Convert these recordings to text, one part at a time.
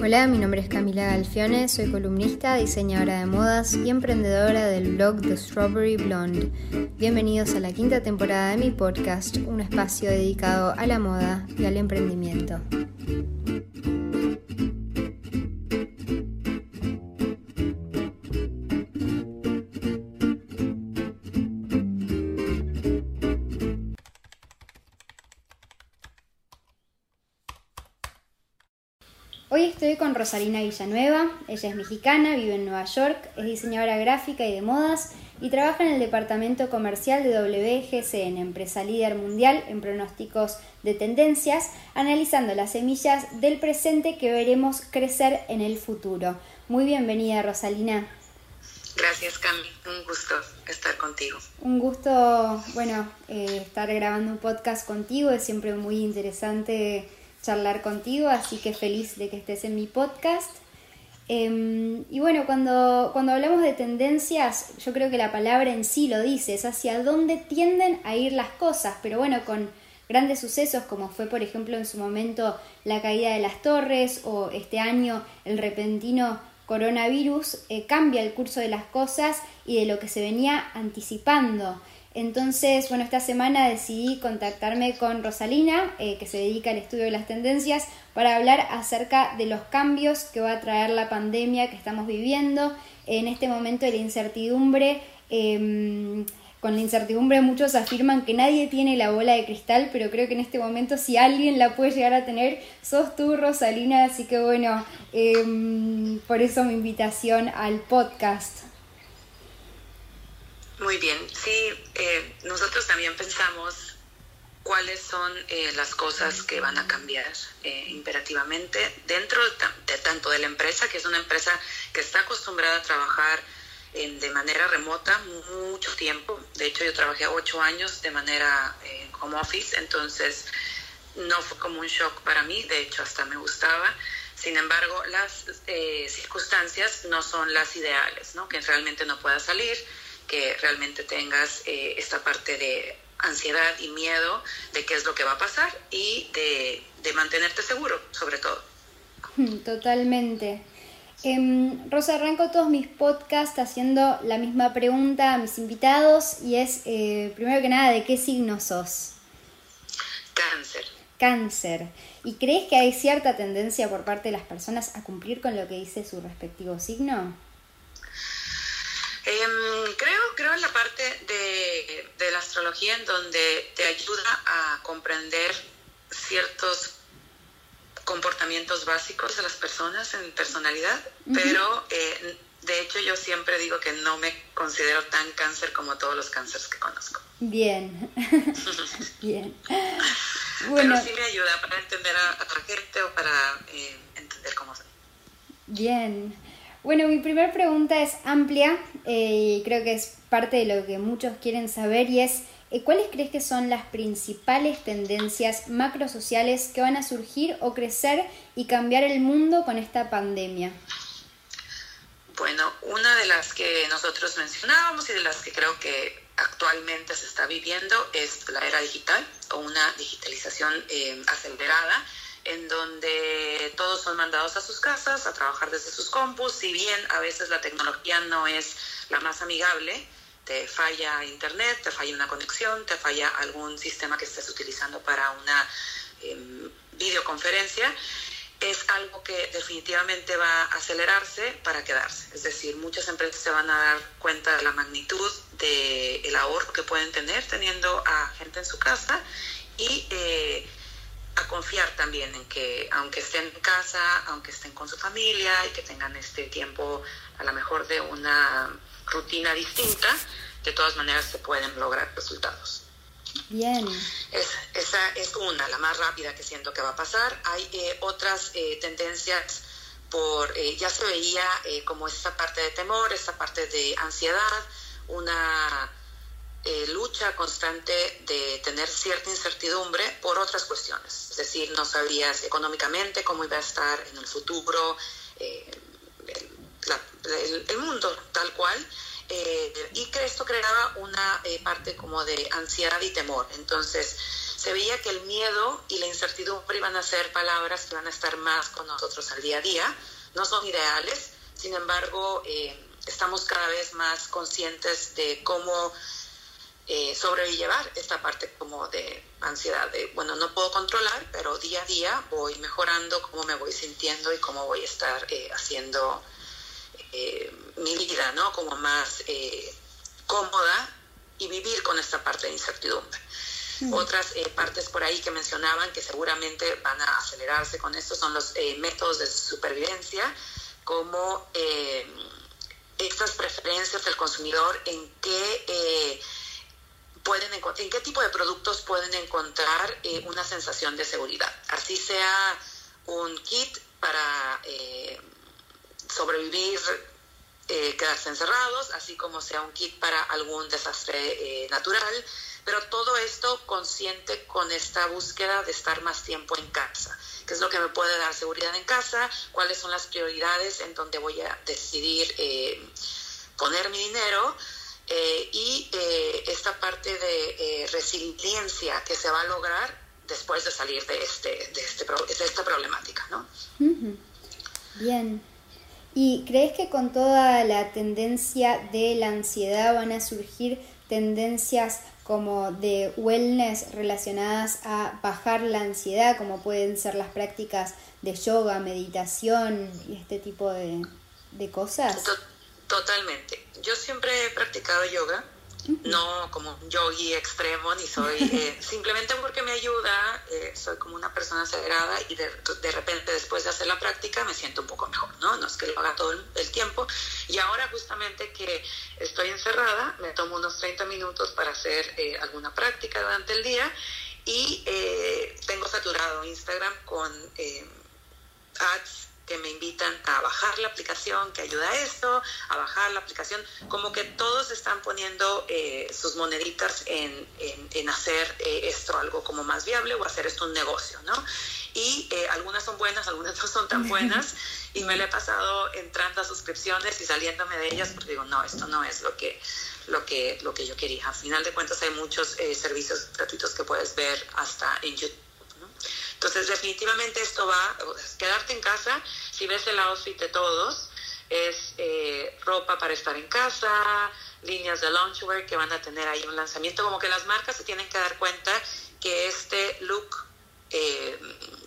Hola, mi nombre es Camila Galfione, soy columnista, diseñadora de modas y emprendedora del blog The Strawberry Blonde. Bienvenidos a la quinta temporada de mi podcast, un espacio dedicado a la moda y al emprendimiento. Estoy con Rosalina Villanueva, ella es mexicana, vive en Nueva York, es diseñadora gráfica y de modas y trabaja en el departamento comercial de WGCN, empresa líder mundial en pronósticos de tendencias, analizando las semillas del presente que veremos crecer en el futuro. Muy bienvenida Rosalina. Gracias Cami, un gusto estar contigo. Un gusto, bueno, eh, estar grabando un podcast contigo, es siempre muy interesante charlar contigo, así que feliz de que estés en mi podcast. Em, y bueno, cuando, cuando hablamos de tendencias, yo creo que la palabra en sí lo dice, es hacia dónde tienden a ir las cosas, pero bueno, con grandes sucesos como fue por ejemplo en su momento la caída de las torres o este año el repentino coronavirus, eh, cambia el curso de las cosas y de lo que se venía anticipando. Entonces, bueno, esta semana decidí contactarme con Rosalina, eh, que se dedica al estudio de las tendencias, para hablar acerca de los cambios que va a traer la pandemia que estamos viviendo. En este momento de la incertidumbre, em, con la incertidumbre muchos afirman que nadie tiene la bola de cristal, pero creo que en este momento si alguien la puede llegar a tener, sos tú, Rosalina. Así que bueno, em, por eso mi invitación al podcast. Muy bien, sí, eh, nosotros también pensamos cuáles son eh, las cosas que van a cambiar eh, imperativamente dentro de, tanto de la empresa, que es una empresa que está acostumbrada a trabajar de manera remota mucho tiempo. De hecho, yo trabajé ocho años de manera home office, entonces no fue como un shock para mí, de hecho hasta me gustaba. Sin embargo, las circunstancias no son las ideales, ¿no? que realmente no pueda salir que realmente tengas eh, esta parte de ansiedad y miedo de qué es lo que va a pasar y de, mantenerte seguro, sobre todo. Totalmente. Em, Rosa, arranco todos mis podcasts haciendo la misma pregunta a mis invitados y es, eh, primero que nada, ¿de qué signo sos? Cáncer. Cáncer. ¿Y crees que hay cierta tendencia por parte de las personas a cumplir con lo que dice su respectivo signo? Em, creo, creo en la parte de, de, la astrología en donde te ayuda a comprender ciertos comportamientos básicos de las personas en personalidad, pero eh, de hecho yo siempre digo que no me considero tan cáncer como todos los cánceres que conozco. Bien, bien. Bueno. Pero sí me ayuda para entender a, la gente o para eh, entender cómo soy. Bien. Bueno, mi primera pregunta es amplia eh, creo que es parte de lo que muchos quieren saber y es eh, ¿cuáles crees que son las principales tendencias macrosociales que van a surgir o crecer y cambiar el mundo con esta pandemia? Bueno, una de las que nosotros mencionábamos y de las que creo que actualmente se está viviendo es la era digital o una digitalización eh, acelerada en donde todos son mandados a sus casas a trabajar desde sus compus, si bien a veces la tecnología no es la más amigable, te falla internet, te falla una conexión, te falla algún sistema que estés utilizando para una em, videoconferencia, es algo que definitivamente va a acelerarse para quedarse. Es decir, muchas empresas se van a dar cuenta de la magnitud del ahorro que pueden tener teniendo a gente en su casa y eh, a confiar también en que aunque estén en casa, aunque estén con su familia y que tengan este tiempo a lo mejor de una rutina distinta, de todas maneras se pueden lograr resultados. Bien. esa es una, la más rápida que siento que va a pasar. Hay eh, otras eh, tendencias por, eh, ya se veía como esta parte de temor, esta parte de ansiedad, una eh, lucha constante de tener cierta incertidumbre por otras cuestiones. Es decir, no sabías económicamente cómo iba a estar en el futuro eh, el, mundo tal cual. Eh, y que esto creaba una parte como de ansiedad y temor. Entonces, se veía que el miedo y la incertidumbre iban a ser palabras que van a estar más con nosotros al día a día. No son ideales, sin embargo, eh, estamos cada vez más conscientes de cómo eh, sobrellevar esta parte como de ansiedad, de, bueno, no puedo controlar, pero día a día voy mejorando cómo me voy sintiendo y cómo voy a estar eh, haciendo eh, mi vida, ¿no? Como más eh, cómoda y vivir con esta parte de incertidumbre. Mm. Otras partes por ahí que mencionaban que seguramente van a acelerarse con esto son los métodos de supervivencia, como estas preferencias del consumidor en qué pueden en qué tipo de productos pueden encontrar eh, una sensación de seguridad. Así sea un kit para eh, sobrevivir, eh, quedarse encerrados, así como sea un kit para algún desastre natural, pero todo esto consciente con esta búsqueda de estar más tiempo en casa. ¿Qué es lo que me puede dar seguridad en casa? ¿Cuáles son las prioridades en donde voy a decidir poner mi dinero? Eh, y eh, esta parte de eh, resiliencia que se va a lograr después de salir de, este, de, este, de esta problemática. ¿no? Bien. ¿Y crees que con toda la tendencia de la ansiedad van a surgir tendencias como de wellness relacionadas a bajar la ansiedad, como pueden ser las prácticas de yoga, meditación y este tipo de, de cosas? Totalmente. Yo siempre he practicado yoga, no como un yogi extremo, ni soy, eh, simplemente porque me ayuda, eh, soy como una persona sagrada y de, de, repente después de hacer la práctica me siento un poco mejor, ¿no? No es que lo haga todo el, tiempo. Y ahora justamente que estoy encerrada, me tomo unos 30 minutos para hacer eh, alguna práctica durante el día y tengo saturado Instagram con ads que me invitan a bajar la aplicación que ayuda a esto, a bajar la aplicación, como que todos están poniendo eh, sus moneditas en, en, hacer eh, esto algo como más viable o hacer esto un negocio, ¿no? Y eh, algunas son buenas, algunas no son tan buenas, y me le he pasado entrando a suscripciones y saliéndome de ellas porque digo, no, esto no es lo que, lo que, lo que yo quería. Al final de cuentas hay muchos servicios gratuitos que puedes ver hasta en YouTube entonces, definitivamente esto va, quedarte en casa, si ves el outfit de todos, es eh, ropa para estar en casa, líneas de loungewear que van a tener ahí un lanzamiento, como que las marcas se tienen que dar cuenta que este look eh,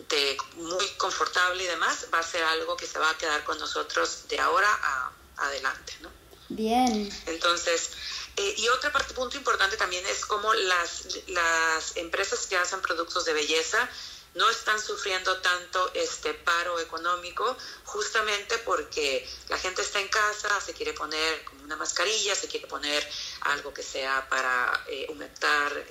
de muy confortable y demás va a ser algo que se va a quedar con nosotros de ahora a adelante, ¿no? Bien. Entonces, eh, y otra parte, punto importante también es cómo las, las empresas que hacen productos de belleza no están sufriendo tanto este paro económico justamente porque la gente está en casa, se quiere poner como una mascarilla, se quiere poner algo que sea para eh,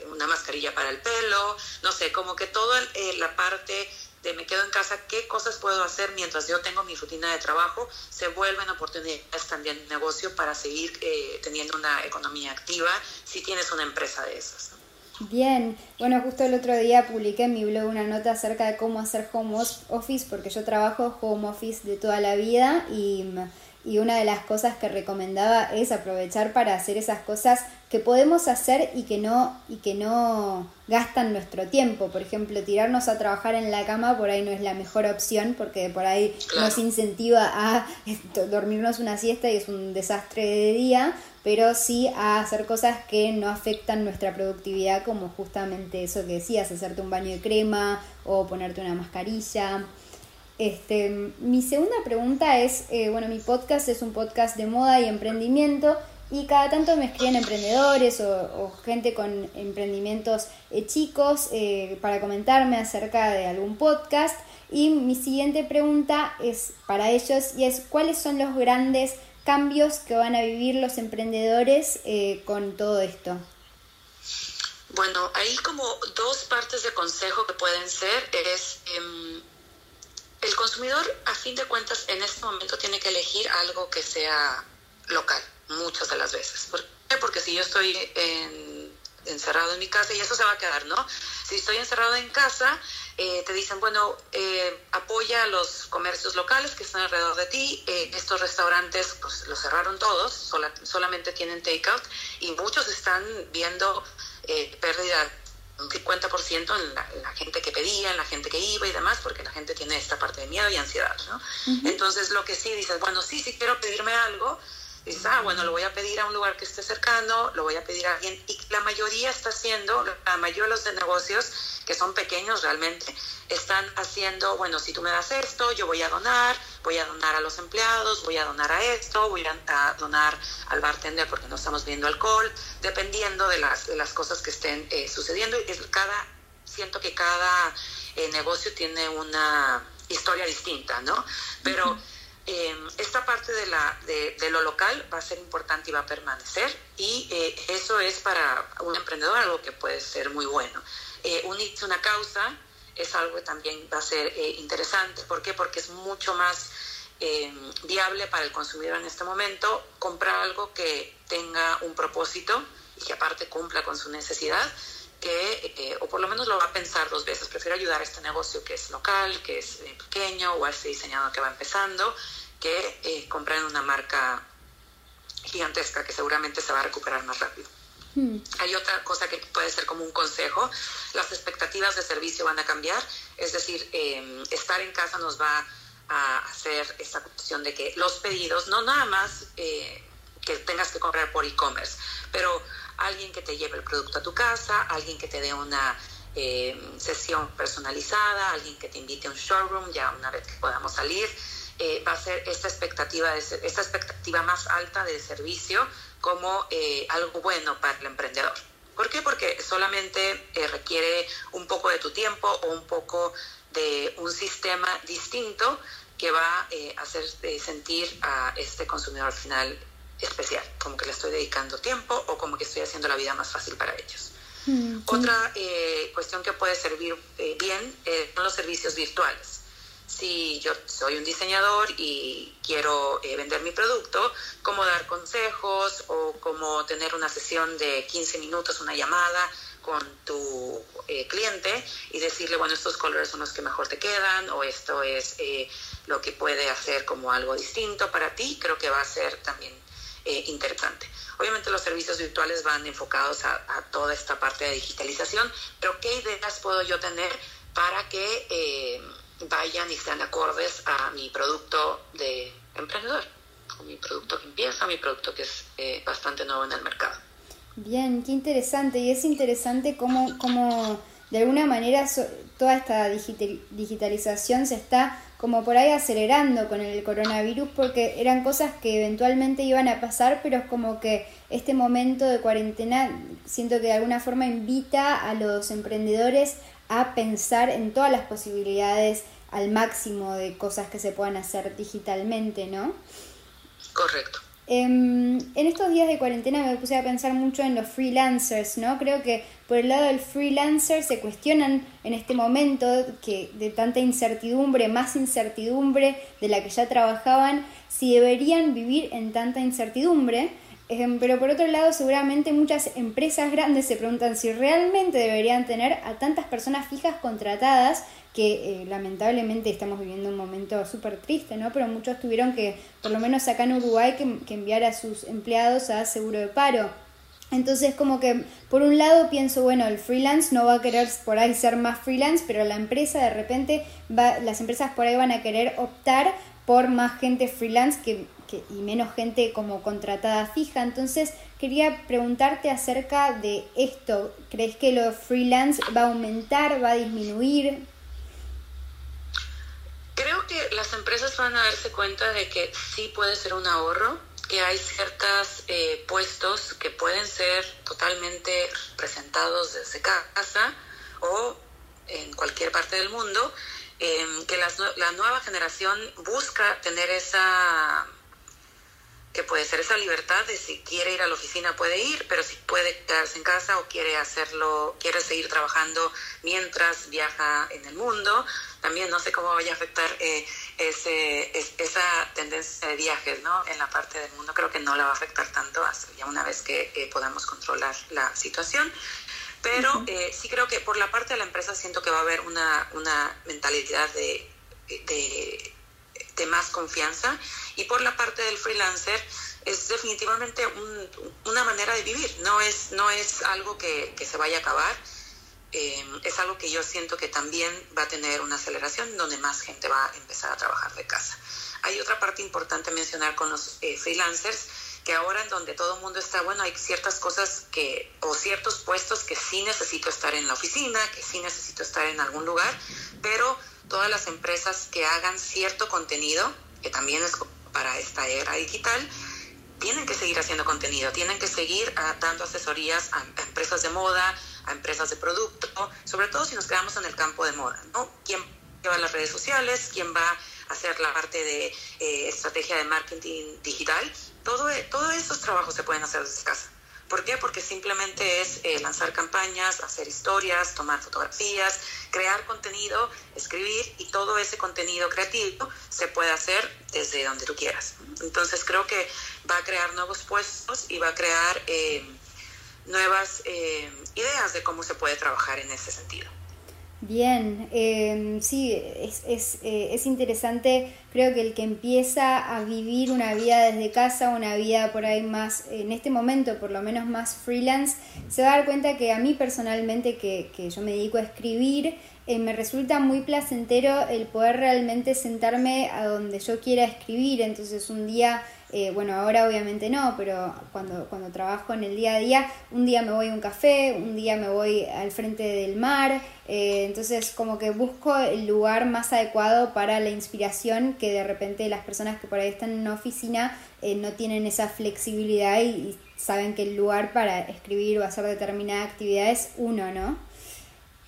una mascarilla para el pelo, no sé, como que toda eh, la parte de me quedo en casa, qué cosas puedo hacer mientras yo tengo mi rutina de trabajo, se vuelven oportunidades también de negocio para seguir eh, teniendo una economía activa si tienes una empresa de esas. Bien, bueno, justo el otro día publiqué en mi blog una nota acerca de cómo hacer home office, porque yo trabajo home office de toda la vida y, y una de las cosas que recomendaba es aprovechar para hacer esas cosas que podemos hacer y que no y que no gastan nuestro tiempo. Por ejemplo, tirarnos a trabajar en la cama por ahí no es la mejor opción porque por ahí nos incentiva a dormirnos una siesta y es un desastre de día, pero sí a hacer cosas que no afectan nuestra productividad, como justamente eso que decías, hacerte un baño de crema o ponerte una mascarilla. Este, mi segunda pregunta es, eh, bueno, mi podcast es un podcast de moda y emprendimiento y cada tanto me escriben emprendedores o, gente con emprendimientos eh, chicos eh, para comentarme acerca de algún podcast. Y mi siguiente pregunta es para ellos y es cuáles son los grandes cambios que van a vivir los emprendedores eh, con todo esto. Bueno, hay como dos partes de consejo que pueden ser. Es em, el consumidor, a fin de cuentas, en este momento tiene que elegir algo que sea local muchas de las veces. ¿Por? Porque si yo estoy encerrado en mi casa, y eso se va a quedar, ¿no? Si estoy encerrado en casa, eh, te dicen, bueno, eh, apoya a los comercios locales que están alrededor de ti. Eh, estos restaurantes, pues los cerraron todos, solamente tienen takeout y muchos están viendo pérdida un 50% en la, la, gente que pedía, en la gente que iba y demás, porque la gente tiene esta parte de miedo y ansiedad, ¿no? Entonces lo que sí dices, bueno, sí, sí quiero pedirme algo, dices, ah, bueno, lo voy a pedir a un lugar que esté cercano, lo voy a pedir a alguien, y la mayoría está haciendo, la mayoría de los de negocios, que son pequeños realmente, están haciendo, bueno, si tú me das esto, yo voy a donar, voy a donar a los empleados, voy a donar a esto, voy a, donar al bartender porque no estamos viendo alcohol, dependiendo de las, de las cosas que estén eh, sucediendo. Es cada, siento que cada eh, negocio tiene una historia distinta, ¿no? Pero em, esta parte de, la, de, de, lo local va a ser importante y va a permanecer y eh, eso es para un emprendedor algo que puede ser muy bueno. unirse a una causa, es algo que también va a ser eh, interesante. ¿Por qué? Porque es mucho más eh, viable para el consumidor en este momento comprar algo que tenga un propósito y que aparte cumpla con su necesidad, que, eh, o por lo menos lo va a pensar dos veces. Prefiero ayudar a este negocio que es local, que es pequeño, o a este diseñador que va empezando, que comprar en una marca gigantesca que seguramente se va a recuperar más rápido. Hmm. Hay otra cosa que puede ser como un consejo, las expectativas de servicio van a cambiar, es decir, em, estar en casa nos va a hacer esta cuestión de que los pedidos, no nada más eh, que tengas que comprar por e-commerce, pero alguien que te lleve el producto a tu casa, alguien que te dé una em, sesión personalizada, alguien que te invite a un showroom ya una vez que podamos salir, eh, va a ser esta expectativa, de, esta expectativa más alta de servicio como eh, algo bueno para el emprendedor. ¿Por qué? Porque solamente eh, requiere un poco de tu tiempo o un poco de un sistema distinto que va eh, a hacer sentir a este consumidor final especial, como que le estoy dedicando tiempo o como que haciendo la vida más fácil para ellos. Mm, Otra cuestión que puede servir bien son los servicios virtuales si yo soy un diseñador y quiero eh, vender mi producto, cómo dar consejos o cómo tener una sesión de 15 minutos, una llamada con tu eh, cliente y decirle, bueno, estos colores son los que mejor te quedan o esto es eh, lo que puede hacer como algo distinto para ti, creo que va a ser también interesante. Obviamente los servicios virtuales van enfocados a, toda esta parte de digitalización, pero ¿qué ideas puedo yo tener para que vayan y sean acordes a mi producto de emprendedor, mi producto que empieza, mi producto que es eh, bastante nuevo en el mercado. Bien, qué interesante. Y es interesante cómo, cómo de alguna manera toda esta digitalización se está como por ahí acelerando con el coronavirus porque eran cosas que eventualmente iban a pasar, pero es como que este momento de cuarentena siento que de alguna forma invita a los emprendedores a pensar en todas las posibilidades al máximo de cosas que se puedan hacer digitalmente, ¿no? Correcto. Em, en estos días de cuarentena me puse a pensar mucho en los freelancers, ¿no? Creo que por el lado del freelancer se cuestionan en este momento que de tanta incertidumbre, más incertidumbre de la que ya trabajaban, si deberían vivir en tanta incertidumbre pero por otro lado, seguramente muchas empresas grandes se preguntan si realmente deberían tener a tantas personas fijas contratadas, que eh, lamentablemente estamos viviendo un momento súper triste, ¿no? Pero muchos tuvieron que, por lo menos acá en Uruguay, que, enviar a sus empleados a seguro de paro. Entonces, como que por un lado pienso, bueno, el freelance no va a querer por ahí ser más freelance, pero la empresa de repente va, las empresas por ahí van a querer optar por más gente freelance que y menos gente como contratada fija. Entonces, quería preguntarte acerca de esto. ¿Crees que lo freelance va a aumentar, va a disminuir? Creo que las empresas van a darse cuenta de que sí puede ser un ahorro, que hay ciertos eh, puestos que pueden ser totalmente presentados desde casa o en cualquier parte del mundo, eh, que la nueva generación busca tener esa que puede ser esa libertad de si quiere ir a la oficina puede ir, pero si puede quedarse en casa o quiere hacerlo, quiere seguir trabajando mientras viaja en el mundo. También no sé cómo vaya a afectar eh, ese, esa tendencia de viajes ¿no? en la parte del mundo. Creo que no la va a afectar tanto hasta ya una vez que eh, podamos controlar la situación. Pero eh, sí creo que por la parte de la empresa siento que va a haber una, una mentalidad de, de de más confianza. Y por la parte del freelancer, es definitivamente una manera de vivir, no es, no es algo que, se vaya a acabar. eh, es algo que yo siento que también va a tener una aceleración donde más gente va a empezar a trabajar de casa. Hay otra parte importante mencionar con los eh, freelancers, que ahora en donde todo el mundo está, bueno, hay ciertas cosas que, o ciertos puestos que sí necesito estar en la oficina, que sí necesito estar en algún lugar, pero todas las empresas que hagan cierto contenido, que también es para esta era digital, tienen que seguir haciendo contenido, tienen que seguir ah, dando asesorías a, empresas de moda, a empresas de producto, sobre todo si nos quedamos en el campo de moda, ¿no? ¿Quién lleva las redes sociales? ¿Quién va a hacer la parte de eh, estrategia de marketing digital? Todo, todos esos trabajos se pueden hacer desde casa. ¿Por qué? Porque simplemente es eh, lanzar campañas, hacer historias, tomar fotografías, crear contenido, escribir y todo ese contenido creativo se puede hacer desde donde tú quieras. Entonces creo que va a crear nuevos puestos y va a crear eh, nuevas eh, ideas de cómo se puede trabajar en ese sentido. Bien, em, sí, es, es, eh, es, interesante, creo que el que empieza a vivir una vida desde casa, una vida por ahí más, en este momento por lo menos más freelance, se va a dar cuenta que a mí personalmente, que, que yo me dedico a escribir, eh, me resulta muy placentero el poder realmente sentarme a donde yo quiera escribir, entonces un día eh, bueno, ahora obviamente no, pero cuando, cuando trabajo en el día a día, un día me voy a un café, un día me voy al frente del mar, eh, entonces como que busco el lugar más adecuado para la inspiración que de repente las personas que por ahí están en una oficina eh, no tienen esa flexibilidad y, saben que el lugar para escribir o hacer determinada actividad es uno, ¿no?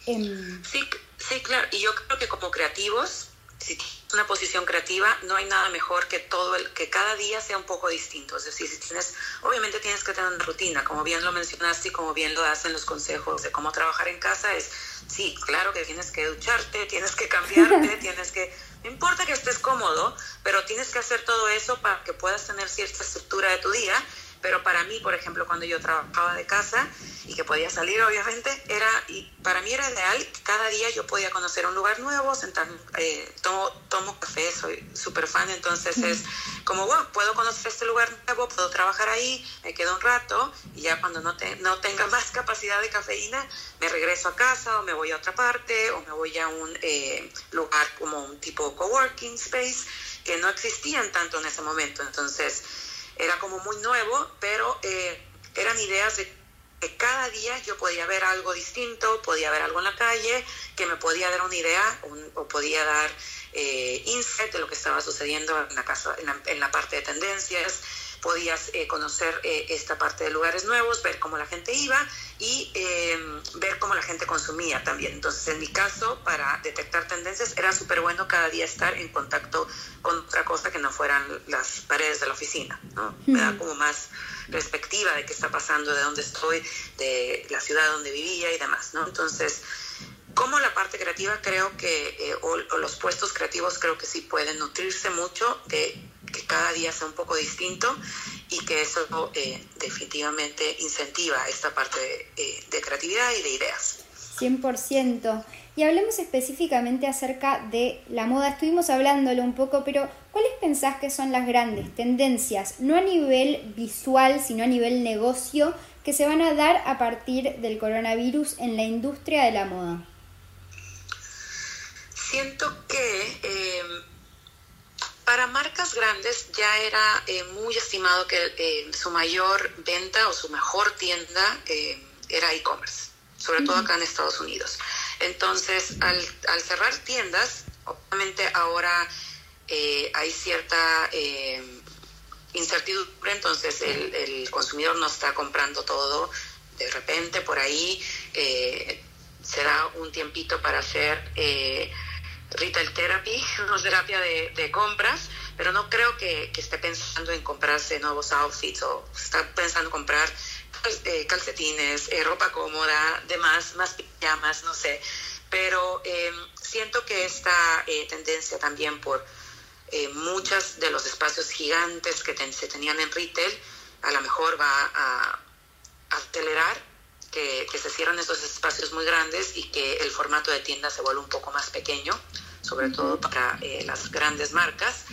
Em, sí, sí, claro, y yo creo que como creativos si tienes una posición creativa, no hay nada mejor que todo el, que cada día sea un poco distinto. Es decir, si tienes, obviamente tienes que tener una rutina, como bien lo mencionaste y como bien lo hacen los consejos de cómo trabajar en casa, es, sí, claro que tienes que ducharte, tienes que cambiarte, tienes que, no importa que estés cómodo, pero tienes que hacer todo eso para que puedas tener cierta estructura de tu día pero para mí, por ejemplo, cuando yo trabajaba de casa y que podía salir, obviamente, era, y para mí era ideal, cada día yo podía conocer un lugar nuevo, sentar, eh, tomo, tomo café, soy súper fan, entonces es como, bueno, puedo conocer este lugar nuevo, puedo trabajar ahí, me quedo un rato y ya cuando no, te, no tenga más capacidad de cafeína, me regreso a casa o me voy a otra parte o me voy a un eh, lugar como un tipo coworking space que no existían tanto en ese momento, entonces era como muy nuevo, pero eh, eran ideas de que cada día yo podía ver algo distinto, podía ver algo en la calle, que me podía dar una idea o podía dar eh, insight de lo que estaba sucediendo en la, casa, en la parte de tendencias podías eh, conocer eh, esta parte de lugares nuevos, ver cómo la gente iba y em, ver cómo la gente consumía también. Entonces, en mi caso, para detectar tendencias, era súper bueno cada día estar en contacto con otra cosa que no fueran las paredes de la oficina. ¿no? Me da como más perspectiva de qué está pasando, de dónde estoy, de la ciudad donde vivía y demás. ¿no? Entonces, como la parte creativa creo que, eh, o, los puestos creativos creo que sí pueden nutrirse mucho de que cada día sea un poco distinto y que eso eh, definitivamente incentiva esta parte eh, de, creatividad y de ideas. 100%. Y hablemos específicamente acerca de la moda. Estuvimos hablándolo un poco, pero ¿cuáles pensás que son las grandes tendencias, no a nivel visual, sino a nivel negocio, que se van a dar a partir del coronavirus en la industria de la moda? Siento que eh, para marcas grandes ya era eh, muy estimado que eh, su mayor venta o su mejor tienda eh, era e-commerce, sobre todo acá en Estados Unidos. Entonces, al, al cerrar tiendas, obviamente ahora hay cierta incertidumbre, entonces el, el, consumidor no está comprando todo de repente por ahí. se da un tiempito para hacer retail therapy, una terapia de, compras, pero no creo que, esté pensando en comprarse nuevos outfits o está pensando en comprar eh, calcetines, eh, ropa cómoda, demás, más pijamas, no sé. Pero em, siento que esta eh, tendencia también por muchos de los espacios gigantes que se tenían en retail, a lo mejor va a, acelerar que, que, se cierren esos espacios muy grandes y que el formato de tienda se vuelva un poco más pequeño sobre todo para eh, las grandes marcas,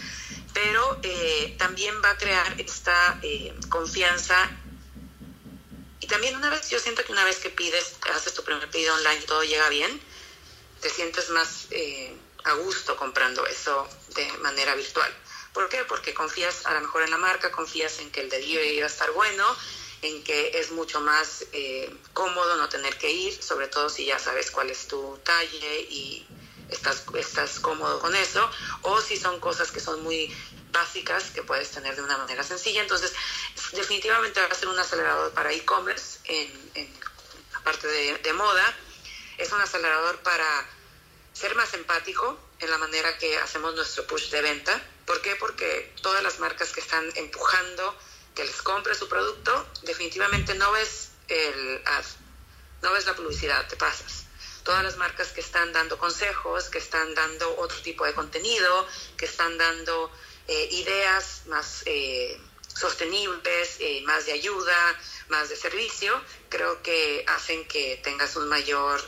pero eh, también va a crear esta eh, confianza y también una vez, yo siento que una vez que pides, haces tu primer pedido online y todo llega bien, te sientes más eh, a gusto comprando eso de manera virtual. ¿Por qué? Porque confías a lo mejor en la marca, confías en que el delivery va a estar bueno, en que es mucho más eh, cómodo no tener que ir, sobre todo si ya sabes cuál es tu talle y estás, estás cómodo con eso, o si son cosas que son muy básicas que puedes tener de una manera sencilla. Entonces, definitivamente va a ser un acelerador para e-commerce en, en, parte de, de moda. Es un acelerador para ser más empático en la manera que hacemos nuestro push de venta. ¿Por qué? Porque todas las marcas que están empujando que les compre su producto, definitivamente no ves el ad, no ves la publicidad, te pasas. Todas las marcas que están dando consejos, que están dando otro tipo de contenido, que están dando eh, ideas más eh, sostenibles, eh, más de ayuda, más de servicio, creo que hacen que tengas un mayor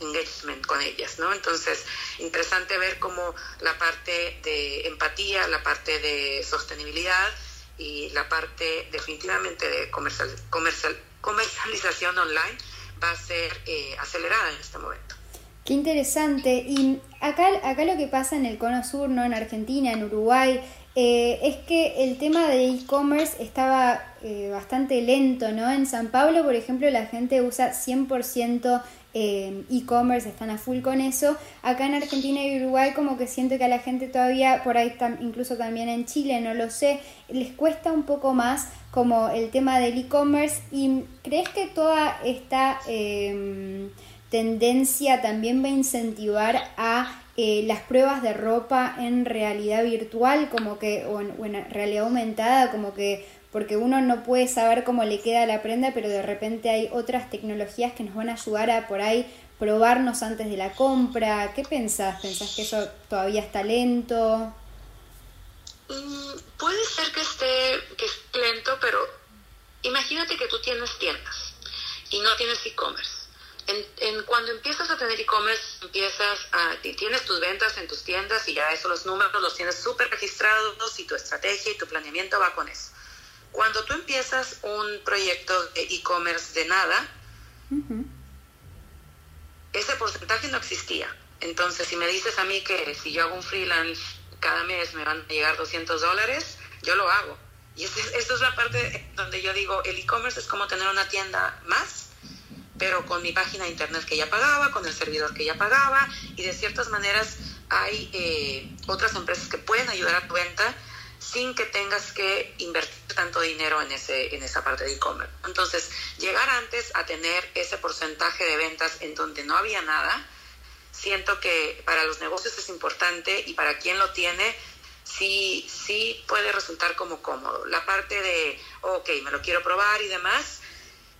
engagement con ellas, ¿no? Entonces, interesante ver cómo la parte de empatía, la parte de sostenibilidad y la parte definitivamente de comercial, comercial, comercialización online va a ser acelerada en este momento. Qué interesante. Y acá, acá lo que pasa en el Cono Sur, ¿no? En Argentina, en Uruguay, eh, es que el tema de e-commerce estaba eh, bastante lento, ¿no? En San Pablo, por ejemplo, la gente usa 100% eh, e-commerce, están a full con eso. Acá en Argentina y Uruguay como que siento que a la gente todavía, por ahí incluso también en Chile, no lo sé, les cuesta un poco más como el tema del e-commerce. ¿Y crees que toda esta tendencia también va a incentivar a eh, las pruebas de ropa en realidad virtual, como que, o en, realidad aumentada, como que, porque uno no puede saber cómo le queda la prenda, pero de repente hay otras tecnologías que nos van a ayudar a por ahí probarnos antes de la compra. ¿Qué pensás? ¿Pensás que eso todavía está lento? Mm, puede ser que esté, que esté lento, pero imagínate que tú tienes tiendas y no tienes e-commerce en, cuando empiezas a tener e-commerce, empiezas a, tienes tus ventas en tus tiendas y ya eso, los números los tienes súper registrados y tu estrategia y tu planeamiento va con eso. Cuando tú empiezas un proyecto de e-commerce de nada, ese porcentaje no existía. Entonces, si me dices a mí que si yo hago un freelance cada mes me van a llegar 200 dólares, yo lo hago. Y esta es la parte donde yo digo, el e-commerce es como tener una tienda más pero con mi página de internet que ya pagaba, con el servidor que ya pagaba, y de ciertas maneras hay eh, otras empresas que pueden ayudar a tu venta sin que tengas que invertir tanto dinero en, ese, en esa parte de e-commerce. Entonces, llegar antes a tener ese porcentaje de ventas en donde no había nada, siento que para los negocios es importante y para quien lo tiene, sí, sí puede resultar como cómodo. La parte de, ok, me lo quiero probar y demás,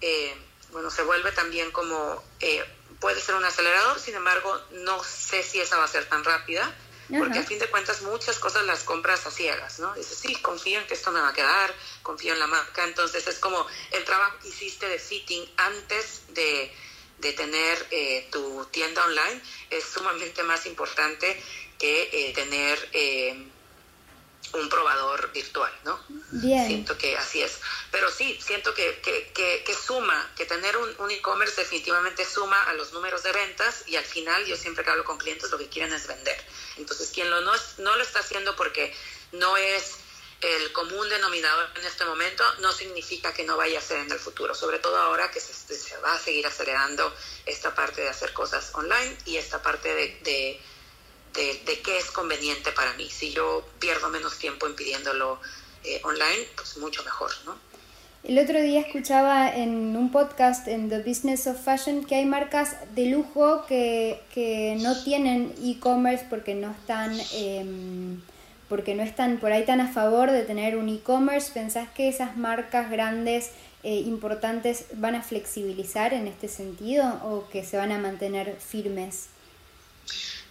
eh, bueno, se vuelve también como, eh, puede ser un acelerador, sin embargo, no sé si esa va a ser tan rápida, porque a fin de cuentas muchas cosas las compras a ciegas, ¿no? Dices, sí, confío en que esto me va a quedar, confío en la marca, entonces es como el trabajo que hiciste de fitting antes de, de tener eh, tu tienda online es sumamente más importante que eh, tener un probador virtual, ¿no? Bien. Siento que así es. Pero sí, siento que, que, que, suma, que tener un, un e-commerce definitivamente suma a los números de ventas y al final yo siempre que hablo con clientes lo que quieren es vender. Entonces, quien lo no, no lo está haciendo porque no es el común denominador en este momento, no significa que no vaya a ser en el futuro, sobre todo ahora que se, se va a seguir acelerando esta parte de hacer cosas online y esta parte de de, qué es conveniente para mí. Si yo pierdo menos tiempo en pidiéndolo eh, online, pues mucho mejor. El otro día escuchaba en un podcast en The Business of Fashion que hay marcas de lujo que, que no tienen e-commerce porque no están em, porque no están por ahí tan a favor de tener un e-commerce. ¿Pensás que esas marcas grandes eh, importantes van a flexibilizar en este sentido o que se van a mantener firmes?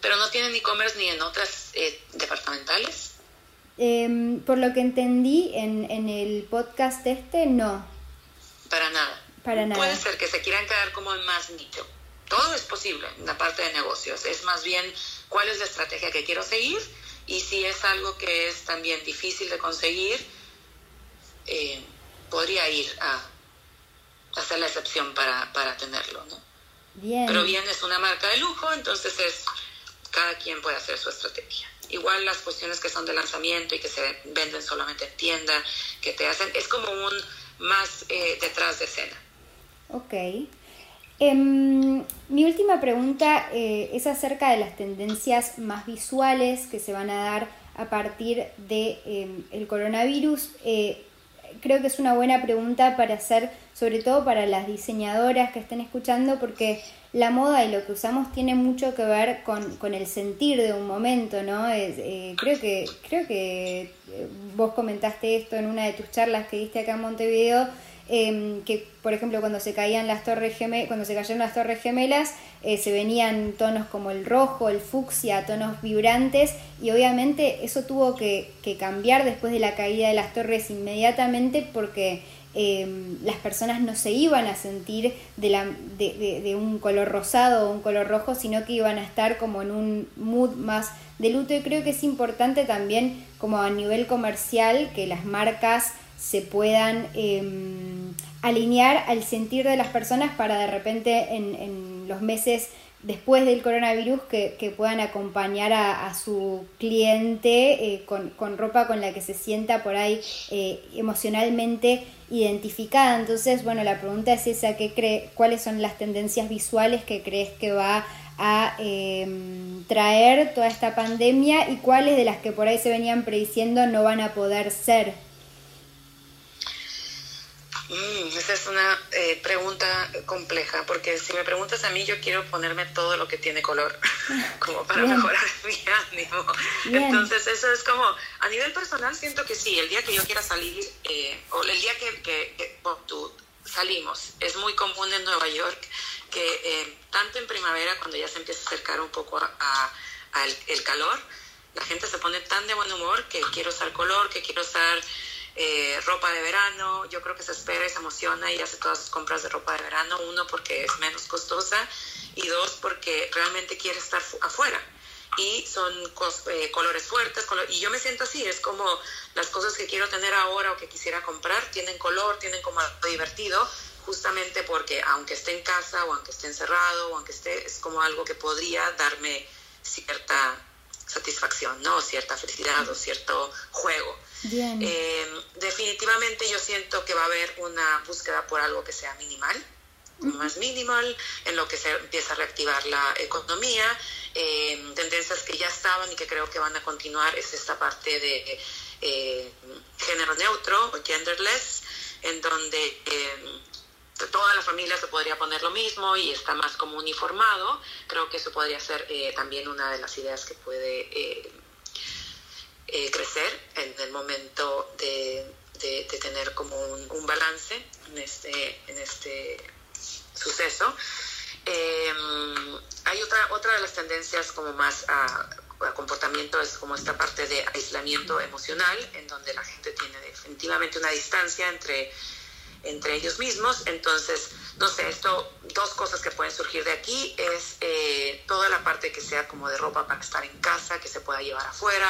Pero no tienen e-commerce ni en otras eh, departamentales. Em, por lo que entendí en, en el podcast este, no. Para nada. Para nada. Puede ser que se quieran quedar como en más nicho. Todo es posible en la parte de negocios. Es más bien cuál es la estrategia que quiero seguir y si es algo que es también difícil de conseguir, eh, podría ir a hacer la excepción para, para tenerlo, ¿no? Bien. Pero bien es una marca de lujo, entonces es cada quien puede hacer su estrategia. Igual las cuestiones que son de lanzamiento y que se venden solamente en tienda, que te hacen, es como un más eh, detrás de escena. Ok. Em, mi última pregunta eh, es acerca de las tendencias más visuales que se van a dar a partir del de, em, el coronavirus. Eh, creo que es una buena pregunta para hacer, sobre todo para las diseñadoras que estén escuchando, porque la moda y lo que usamos tiene mucho que ver con, con el sentir de un momento, ¿no? Eh, creo que, creo que vos comentaste esto en una de tus charlas que diste acá en Montevideo Em, que por ejemplo cuando se caían las torres gemelas, cuando se cayeron las torres gemelas eh, se venían tonos como el rojo, el fucsia, tonos vibrantes y obviamente eso tuvo que, cambiar después de la caída de las torres inmediatamente porque em, las personas no se iban a sentir de, la, de, un color rosado o un color rojo, sino que iban a estar como en un mood más de luto. Y creo que es importante también como a nivel comercial que las marcas se puedan em, alinear al sentir de las personas para de repente en, los meses después del coronavirus que, puedan acompañar a, su cliente eh, con, ropa con la que se sienta por ahí eh, emocionalmente identificada. Entonces, bueno, la pregunta es esa, ¿qué cree, ¿cuáles son las tendencias visuales que crees que va a em, traer toda esta pandemia y cuáles de las que por ahí se venían prediciendo no van a poder ser? Mm, esa es una eh, pregunta compleja, porque si me preguntas a mí, yo quiero ponerme todo lo que tiene color, como para mejorar mi ánimo. Entonces, eso es como, a nivel personal, siento que sí, el día que yo quiera salir, eh, o el día que, que, tú, salimos, es muy común en Nueva York que eh, tanto en primavera, cuando ya se empieza a acercar un poco a, el calor, la gente se pone tan de buen humor que quiero usar color, que quiero usar eh, ropa de verano, yo creo que se espera y se emociona y hace todas sus compras de ropa de verano, uno porque es menos costosa y dos porque realmente quiere estar afuera. Y son eh, colores fuertes y yo me siento así, es como las cosas que quiero tener ahora o que quisiera comprar tienen color, tienen como algo divertido, justamente porque aunque esté en casa o aunque esté encerrado o aunque esté, es como algo que podría darme cierta satisfacción, ¿no? Cierta felicidad o cierto juego. Eh, definitivamente yo siento que va a haber una búsqueda por algo que sea minimal, más minimal, en lo que se empieza a reactivar la economía. Eh, tendencias que ya estaban y que creo que van a continuar es esta parte de eh, género neutro o genderless, en donde toda la familia se podría poner lo mismo y está más como uniformado. Creo que eso podría ser también una de las ideas que puede eh, crecer en el momento de, tener como un, balance en este, en este suceso. Em, hay otra, otra de las tendencias como más a, comportamiento es como esta parte de aislamiento emocional, en donde la gente tiene definitivamente una distancia entre, entre ellos mismos. Entonces, no sé, esto, dos cosas que pueden surgir de aquí es eh, toda la parte que sea como de ropa para estar en casa, que se pueda llevar afuera,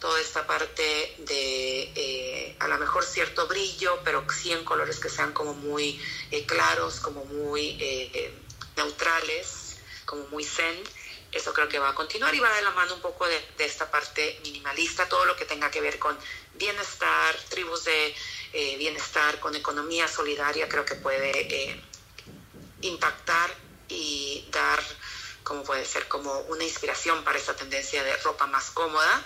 toda esta parte de eh, a lo mejor cierto brillo, pero sí en colores que sean como muy eh, claros, como muy neutrales, como muy zen. Eso creo que va a continuar y va de la mano un poco de, esta parte minimalista, todo lo que tenga que ver con bienestar, tribus de bienestar, con economía solidaria, creo que puede impactar y dar como puede ser como una inspiración para esta tendencia de ropa más cómoda.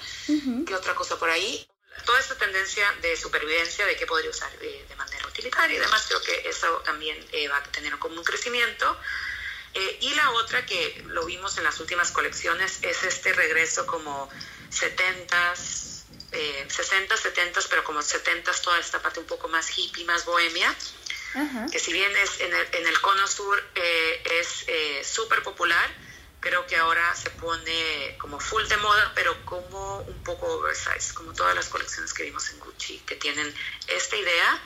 ¿Qué otra cosa por ahí? Toda esta tendencia de supervivencia, de qué podría usar de, manera utilitaria y demás, creo que eso también eh, va a tener como un crecimiento. Eh, y la otra que lo vimos en las últimas colecciones es este regreso como 70s, eh, 60 70s, pero como 70s, toda esta parte un poco más hippie, más bohemia, que si bien es en el, en el cono sur eh, es súper popular, creo que ahora se pone como full de moda, pero como un poco oversize, como todas las colecciones que vimos en Gucci, que tienen esta idea,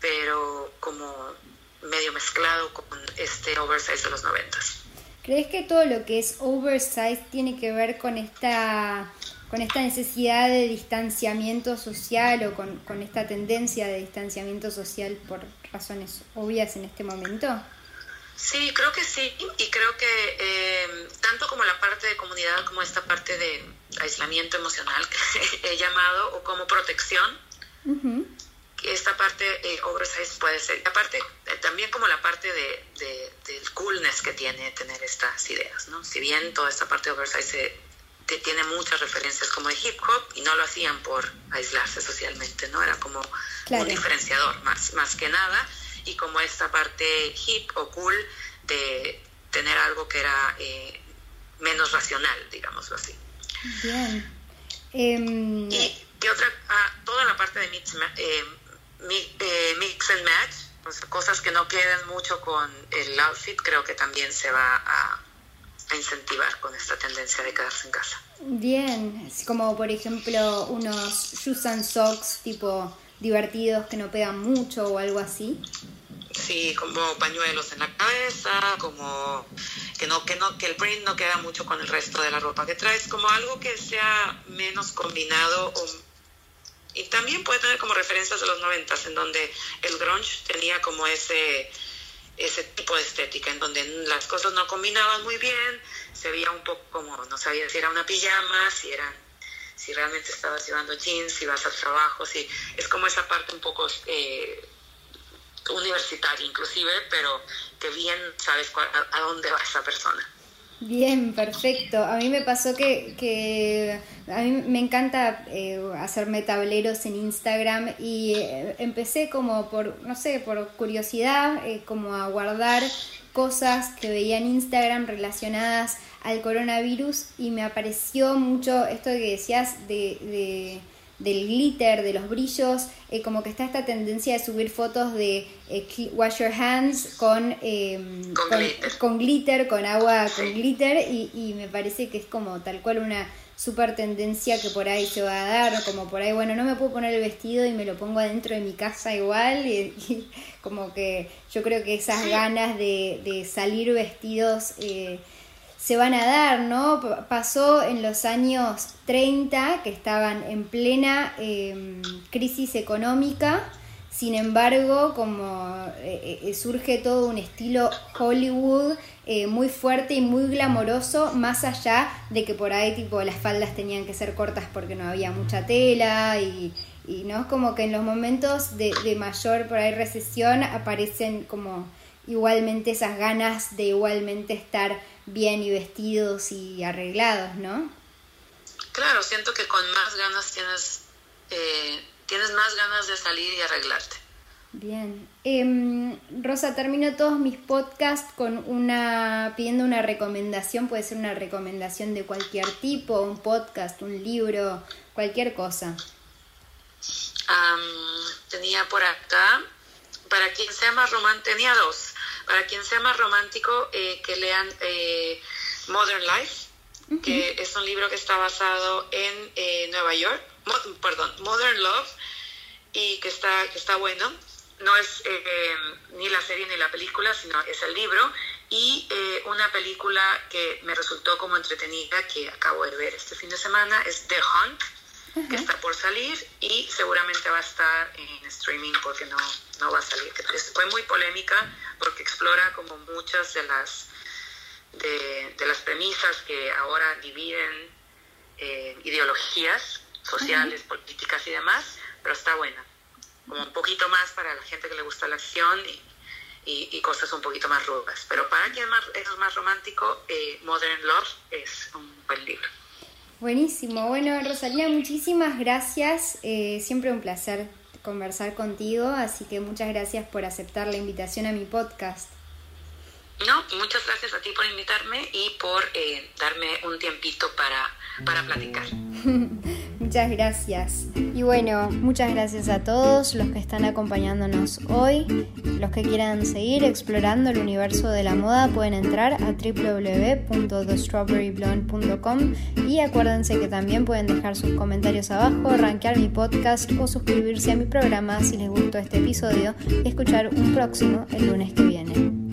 pero como medio mezclado con este oversize de los noventas. ¿Crees que todo lo que es oversize tiene que ver con esta con esta necesidad de distanciamiento social o con, con esta tendencia de distanciamiento social por razones obvias en este momento? Sí, creo que sí, y creo que eh, tanto como la parte de comunidad como esta parte de aislamiento emocional que he llamado, o como protección, esta parte eh, oversize puede ser, y aparte eh, también como la parte de, del coolness que tiene tener estas ideas, ¿no? Si bien toda esta parte de oversize tiene muchas referencias como de hip hop y no lo hacían por aislarse socialmente, ¿no? Era como un diferenciador más, más que nada y como esta parte hip o cool de tener algo que era eh, menos racional, digámoslo así. Bien. Em, y, otra, ah, toda la parte de mix, eh, eh, mix and match, pues, cosas que no quedan mucho con el outfit, creo que también se va a, a incentivar con esta tendencia de quedarse en casa. Bien, como por ejemplo unos shoes and socks tipo divertidos que no pegan mucho o algo así. Sí, como pañuelos en la cabeza, como que no que no que el print no queda mucho con el resto de la ropa que traes, como algo que sea menos combinado y también puede tener como referencias de los noventas en donde el grunge tenía como ese ese tipo de estética en donde las cosas no combinaban muy bien, se veía un poco como no sabía si era una pijama, si eran si realmente estabas llevando jeans, si vas al trabajo, si es como esa parte un poco eh, universitaria inclusive, pero que bien sabes a, dónde va esa persona. Bien, perfecto. A mí me pasó que, que a mí me encanta eh, hacerme tableros en Instagram y eh, empecé como por, no sé, por curiosidad, eh, como a guardar cosas que veía en Instagram relacionadas al coronavirus y me apareció mucho esto que decías de del glitter, de los brillos, eh, como que está esta tendencia de subir fotos de eh, wash your hands con, em, con, glitter. con agua con glitter, y, y, me parece que es como tal cual una super tendencia que por ahí se va a dar, como por ahí, bueno, no me puedo poner el vestido y me lo pongo adentro de mi casa igual, y, como que yo creo que esas ganas de, de salir vestidos... Eh, se van a dar, ¿no? Pasó en los años 30, que estaban en plena em, crisis económica, sin embargo, como eh, eh, surge todo un estilo Hollywood eh, muy fuerte y muy glamoroso, más allá de que por ahí tipo las faldas tenían que ser cortas porque no había mucha tela y, y no como que en los momentos de, de mayor por ahí recesión aparecen como igualmente esas ganas de igualmente estar bien y vestidos y arreglados, ¿no? Claro, siento que con más ganas tienes, eh, tienes más ganas de salir y arreglarte. Bien. Em, Rosa, termino todos mis podcasts con una pidiendo una recomendación, puede ser una recomendación de cualquier tipo, un podcast, un libro, cualquier cosa. tenía por acá, para quien sea más romántico, tenía dos. Para quien sea más romántico, eh, que lean eh, Modern Life, que es un libro que está basado en eh, Nueva York, perdón, Modern Love, y que está, que está bueno. No es ni la serie ni la película, sino es el libro. Y una película que me resultó como entretenida, que acabo de ver este fin de semana, es The Hunt, que está por salir y seguramente va a estar en streaming porque no, no va a salir. Fue muy polémica porque explora como muchas de las, de, las premisas que ahora dividen eh, ideologías sociales, políticas y demás, pero está buena. Como un poquito más para la gente que le gusta la acción y, y, cosas un poquito más rudas. Pero para quien más, es más romántico, eh, Modern Love es un buen libro. Buenísimo. Bueno, Rosalía, muchísimas gracias. Eh, siempre un placer conversar contigo, así que muchas gracias por aceptar la invitación a mi podcast. No, muchas gracias a ti por invitarme y por eh, darme un tiempito para, para platicar. muchas gracias. Y bueno, muchas gracias a todos los que están acompañándonos hoy. Los que quieran seguir explorando el universo de la moda pueden entrar a www.thestrawberryblonde.com y acuérdense que también pueden dejar sus comentarios abajo, rankear mi podcast o suscribirse a mi programa si les gustó este episodio y escuchar un próximo el lunes que viene.